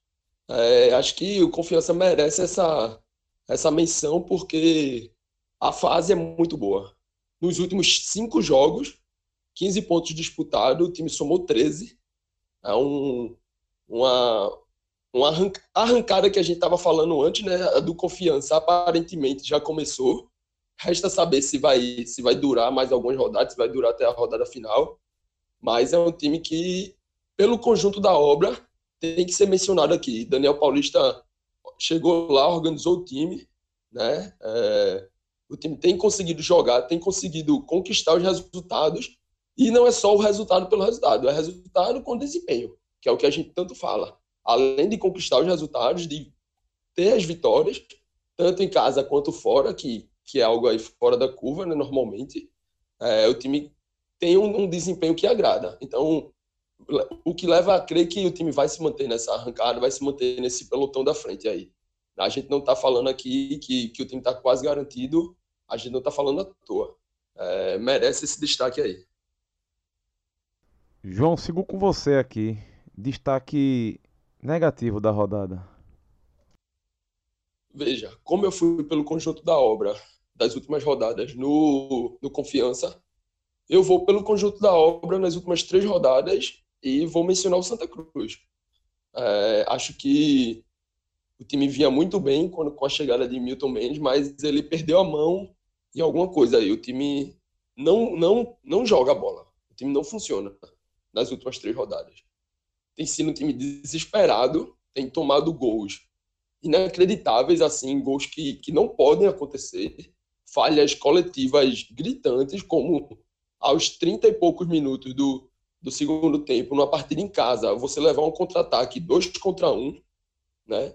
É, acho que o Confiança merece essa, essa menção, porque a fase é muito boa. Nos últimos cinco jogos, 15 pontos disputados, o time somou 13. É um, uma, uma arrancada que a gente estava falando antes, né, do confiança, aparentemente já começou. Resta saber se vai se vai durar mais algumas rodadas, se vai durar até a rodada final. Mas é um time que, pelo conjunto da obra, tem que ser mencionado aqui. Daniel Paulista chegou lá, organizou o time, né? É, o time tem conseguido jogar, tem conseguido conquistar os resultados. E não é só o resultado pelo resultado, é resultado com desempenho, que é o que a gente tanto fala além de conquistar os resultados, de ter as vitórias, tanto em casa quanto fora, que, que é algo aí fora da curva, né, normalmente, é, o time tem um, um, desempenho que agrada. Então, o que leva a crer que o time vai se manter nessa arrancada, vai se manter nesse pelotão da frente aí. A gente não está falando aqui que, que o time está quase garantido, a gente não está falando à toa. É, merece esse destaque aí. João, sigo com você aqui. Destaque negativo da rodada? Veja, como eu fui pelo conjunto da obra das últimas rodadas no, no Confiança, eu vou pelo conjunto da obra nas últimas três rodadas e vou mencionar o Santa Cruz. É, acho que o time vinha muito bem quando, com a chegada de Milton Mendes, mas ele perdeu a mão em alguma coisa aí. O time não, não, não joga a bola. O time não funciona nas últimas três rodadas tem sido um time desesperado, tem tomado gols inacreditáveis, assim, gols que, que não podem acontecer, falhas coletivas gritantes, como aos 30 e poucos minutos do, do segundo tempo, numa partida em casa, você levar um contra-ataque dois contra um, né?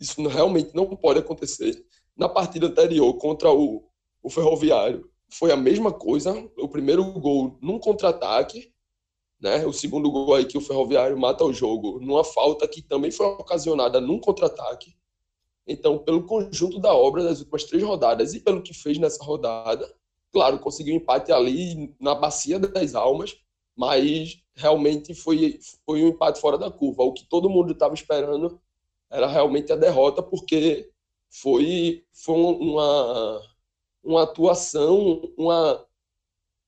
Isso realmente não pode acontecer. Na partida anterior, contra o, o Ferroviário, foi a mesma coisa. O primeiro gol num contra-ataque, né? O segundo gol aí que o Ferroviário mata o jogo numa falta que também foi ocasionada num contra-ataque. Então, pelo conjunto da obra das últimas três rodadas e pelo que fez nessa rodada, claro, conseguiu um empate ali na bacia das almas, mas realmente foi, foi um empate fora da curva. O que todo mundo estava esperando era realmente a derrota, porque foi, foi uma, uma atuação, uma,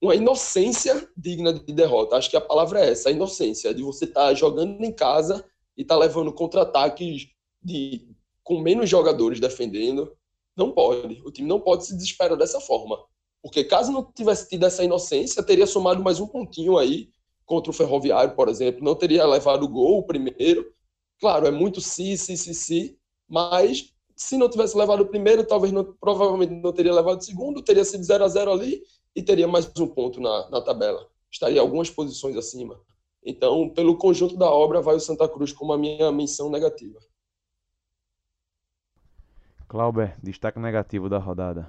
uma inocência digna de derrota. Acho que a palavra é essa, a inocência, de você estar tá jogando em casa e estar tá levando contra-ataques de com menos jogadores defendendo. Não pode. O time não pode se desesperar dessa forma. Porque caso não tivesse tido essa inocência, teria somado mais um pontinho aí contra o Ferroviário, por exemplo. Não teria levado o gol primeiro. Claro, é muito si, si, si, si. Mas se não tivesse levado o primeiro, talvez não, provavelmente não teria levado o segundo, teria sido 0 a 0 ali e teria mais um ponto na, na tabela. Estaria algumas posições acima. Então, pelo conjunto da obra, vai o Santa Cruz como a minha menção negativa. Clauber, destaque negativo da rodada.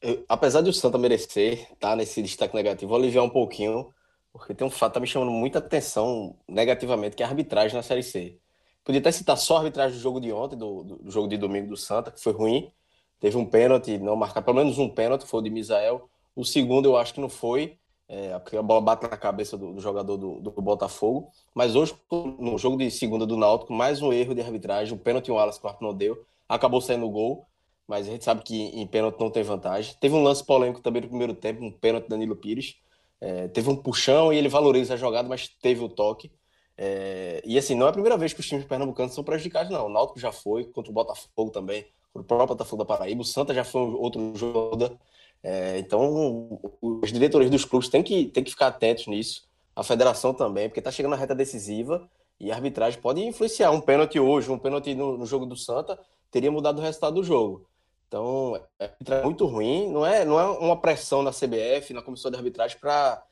Eu, apesar de o Santa merecer estar tá, nesse destaque negativo, vou aliviar um pouquinho, porque tem um fato que tá me chamando muita atenção negativamente, que é a arbitragem na Série C. Podia até citar só a arbitragem do jogo de ontem, do, do jogo de domingo do Santa, que foi ruim. Teve um pênalti, não marcar pelo menos um pênalti, foi o de Misael. O segundo eu acho que não foi, é, porque a bola bate na cabeça do, do jogador do, do, Botafogo. Mas hoje, no jogo de segunda do Náutico, mais um erro de arbitragem, um pênalti e um Alas quarto não deu. Acabou saindo o gol, mas a gente sabe que em pênalti não tem vantagem. Teve um lance polêmico também no primeiro tempo, um pênalti Danilo Pires. É, teve um puxão e ele valoriza a jogada, mas teve o toque. É, e assim, não é a primeira vez que os times pernambucanos são prejudicados, não. O Náutico já foi, contra o Botafogo também, o próprio Botafogo da Paraíba, o Santa já foi outro jogo. É, então, os diretores dos clubes têm que, têm que ficar atentos nisso, a federação também, porque está chegando na reta decisiva e a arbitragem pode influenciar. Um pênalti hoje, um pênalti no, no jogo do Santa, teria mudado o resultado do jogo. Então, é muito ruim, não é, não é uma pressão na CBF, na comissão de arbitragem para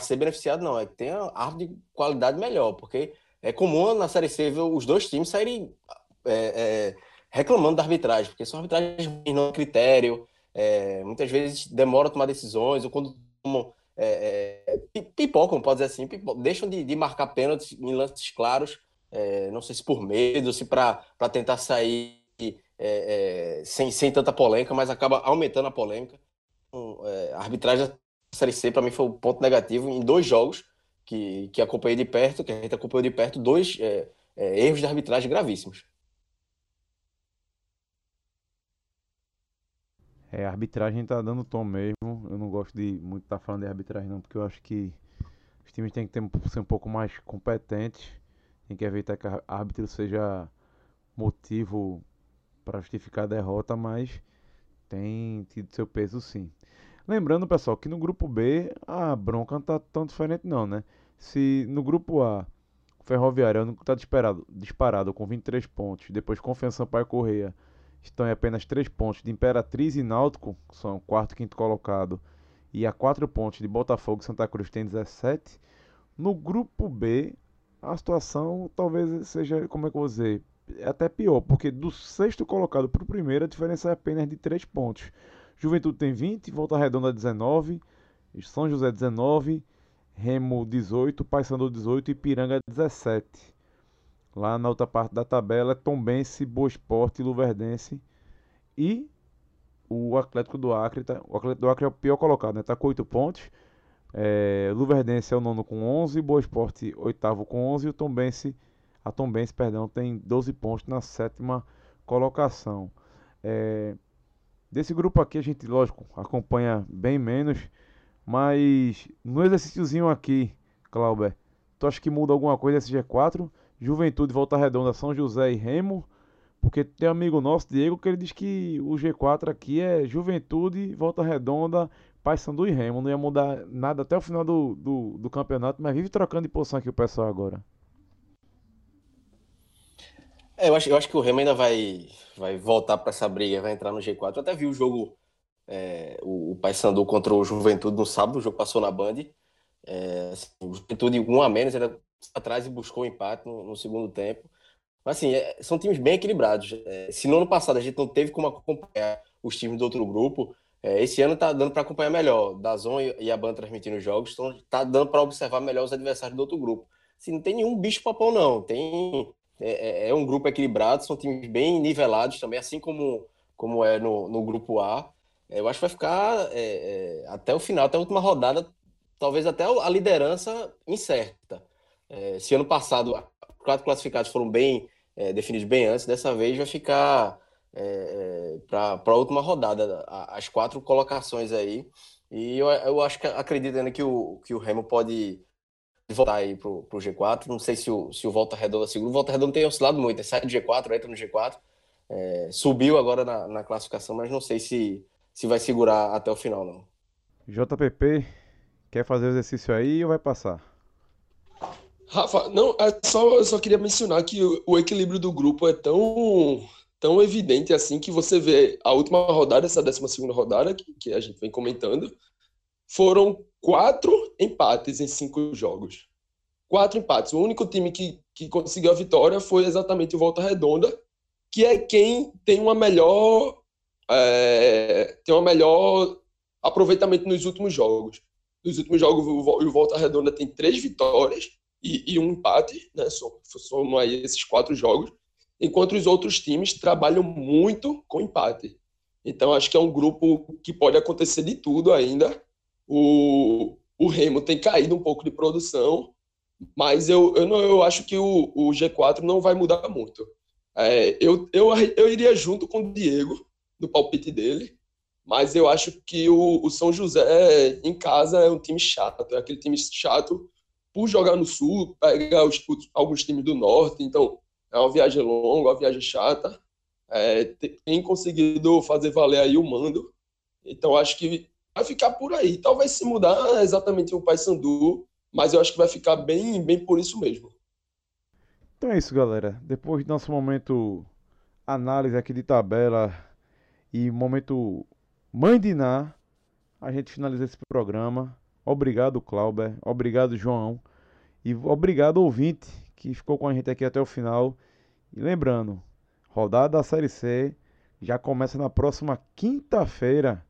ser beneficiado, não. É que tenha árvore de qualidade melhor, porque é comum na Série C ver os dois times saírem é, é, reclamando da arbitragem, porque são arbitragens não critério, é, muitas vezes demoram a tomar decisões, ou quando tomam, é, é, pipocam, pode dizer assim, pipocam, deixam de, de, marcar pênaltis em lances claros, é, não sei se por medo, se para tentar sair sem, sem tanta polêmica, mas acaba aumentando a polêmica. Então, a arbitragem Série C, para mim, foi um ponto negativo em dois jogos que, que acompanhei de perto, que a gente acompanhou de perto, dois é, é, erros de arbitragem gravíssimos. É, a arbitragem tá dando tom mesmo. Eu não gosto de muito estar tá falando de arbitragem, não, porque eu acho que os times têm que ter, ser um pouco mais competentes. Tem que evitar que a árbitro seja motivo para justificar a derrota, mas tem tido seu peso sim. Lembrando, pessoal, que no grupo B a bronca não tá tão diferente não, né? Se no grupo A o Ferroviário está disparado, disparado com 23 pontos, depois Confiança Sampaio Correia estão em apenas 3 pontos de Imperatriz e Náutico, que são quarto e quinto colocado, e a 4 pontos de Botafogo e Santa Cruz tem 17. No grupo B, a situação talvez seja, como é que eu vou dizer, até pior, porque do sexto colocado para o primeiro a diferença é apenas de 3 pontos. Juventude tem 20, Volta Redonda 19, São José 19, Remo 18, Paysandu 18 e Piranga 17. Lá na outra parte da tabela é Tombense, Boa Esporte, Luverdense e o Atlético do Acre. Tá, o Atlético do Acre é o pior colocado, né? Tá com 8 pontos. É, Luverdense é o nono com 11, Boa Esporte oitavo com 11 e o Tombense, a Tombense, perdão, tem 12 pontos na sétima colocação. É, Desse grupo aqui a gente, lógico, acompanha bem menos, mas no exercíciozinho aqui, Clauber, tu acha que muda alguma coisa esse G4? Juventude, Volta Redonda, São José e Remo? Porque tem um amigo nosso, Diego, que ele diz que o G4 aqui é Juventude, Volta Redonda, Paysandu e Remo. Não ia mudar nada até o final do, do, do campeonato, mas vive trocando de posição aqui o pessoal agora. É, eu acho, eu acho que o Remo ainda vai, vai voltar para essa briga, vai entrar no G4. Eu até vi o jogo, é, o, o Paysandu contra o Juventude no sábado, o jogo passou na Band. É, assim, o Juventude um a menos, ele atrás e buscou o empate no, no segundo tempo. Mas assim, é, são times bem equilibrados. É, se no ano passado a gente não teve como acompanhar os times do outro grupo, é, esse ano tá dando para acompanhar melhor. Dazon e, e a Band transmitindo os jogos, então tá dando para observar melhor os adversários do outro grupo. Assim, não tem nenhum bicho papão, não. Tem é, é, é um grupo equilibrado, são times bem nivelados também, assim como, como é no, no grupo A. É, eu acho que vai ficar até o final, até a última rodada, talvez até a liderança incerta. É, se ano passado quatro classificados foram bem definidos bem antes, dessa vez vai ficar é, é para a última rodada, as quatro colocações aí. E eu, eu acho que acredito ainda que o, que o Remo pode voltar aí pro, pro G4. Não sei se o, se o Volta Redonda segura. O Volta Redonda tem oscilado muito, sai do G4, entra no G4. É, subiu agora na, na, classificação, mas não sei se, se vai segurar até o final, não. JPP, quer fazer o exercício aí ou vai passar? Rafa, não, é só, eu só queria mencionar que o, equilíbrio do grupo é tão, tão evidente assim que você vê a última rodada, essa décima segunda rodada, que, que a gente vem comentando, foram quatro empates em cinco jogos. Quatro empates. O único time que, que conseguiu a vitória foi exatamente o Volta Redonda, que é quem tem uma melhor é, tem um melhor aproveitamento nos últimos jogos. Nos últimos jogos, o Volta Redonda tem três vitórias e, e um empate, né? Somam aí esses quatro jogos, enquanto os outros times trabalham muito com empate. Então, acho que é um grupo que pode acontecer de tudo ainda. O, o Remo tem caído um pouco de produção, mas eu, eu, não, eu acho que o, o G4 não vai mudar muito. É, eu, eu, eu iria junto com o Diego no palpite dele, mas eu acho que o, o São José em casa é um time chato, é aquele time chato por jogar no sul, pegar os, alguns times do norte, então é uma viagem longa, uma viagem chata. É, tem conseguido fazer valer aí o mando. Então acho que vai ficar por aí. Talvez se mudar exatamente o Paysandu, mas eu acho que vai ficar bem, bem por isso mesmo. Então é isso, galera. Depois do nosso momento análise aqui de tabela e momento mãe de Ná, a gente finaliza esse programa. Obrigado, Clauber. Obrigado, João. E obrigado, ouvinte, que ficou com a gente aqui até o final. E lembrando, rodada da Série C já começa na próxima quinta-feira.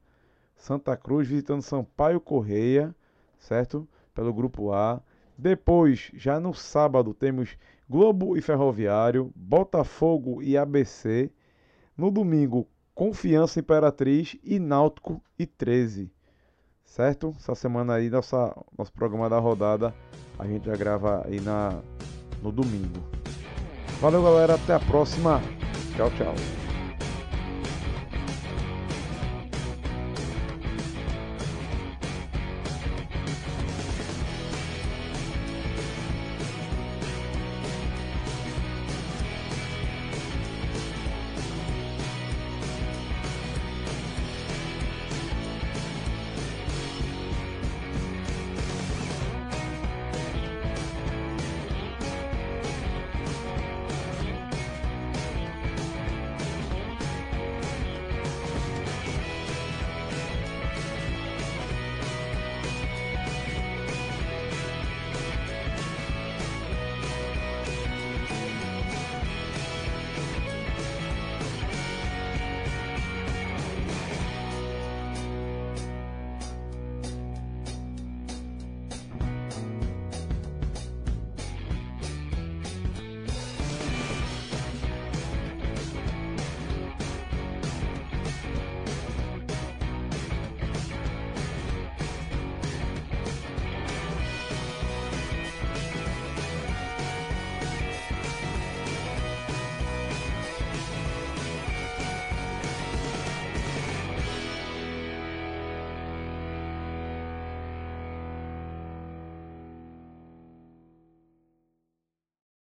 Santa Cruz visitando Sampaio Correia, certo? Pelo grupo A. Depois, já no sábado, temos Globo e Ferroviário, Botafogo e ABC. No domingo, Confiança Imperatriz e Náutico e 13 certo? Essa semana aí, nossa, nosso programa da rodada, a gente já grava aí na, no domingo. Valeu, galera. Até a próxima. Tchau, tchau.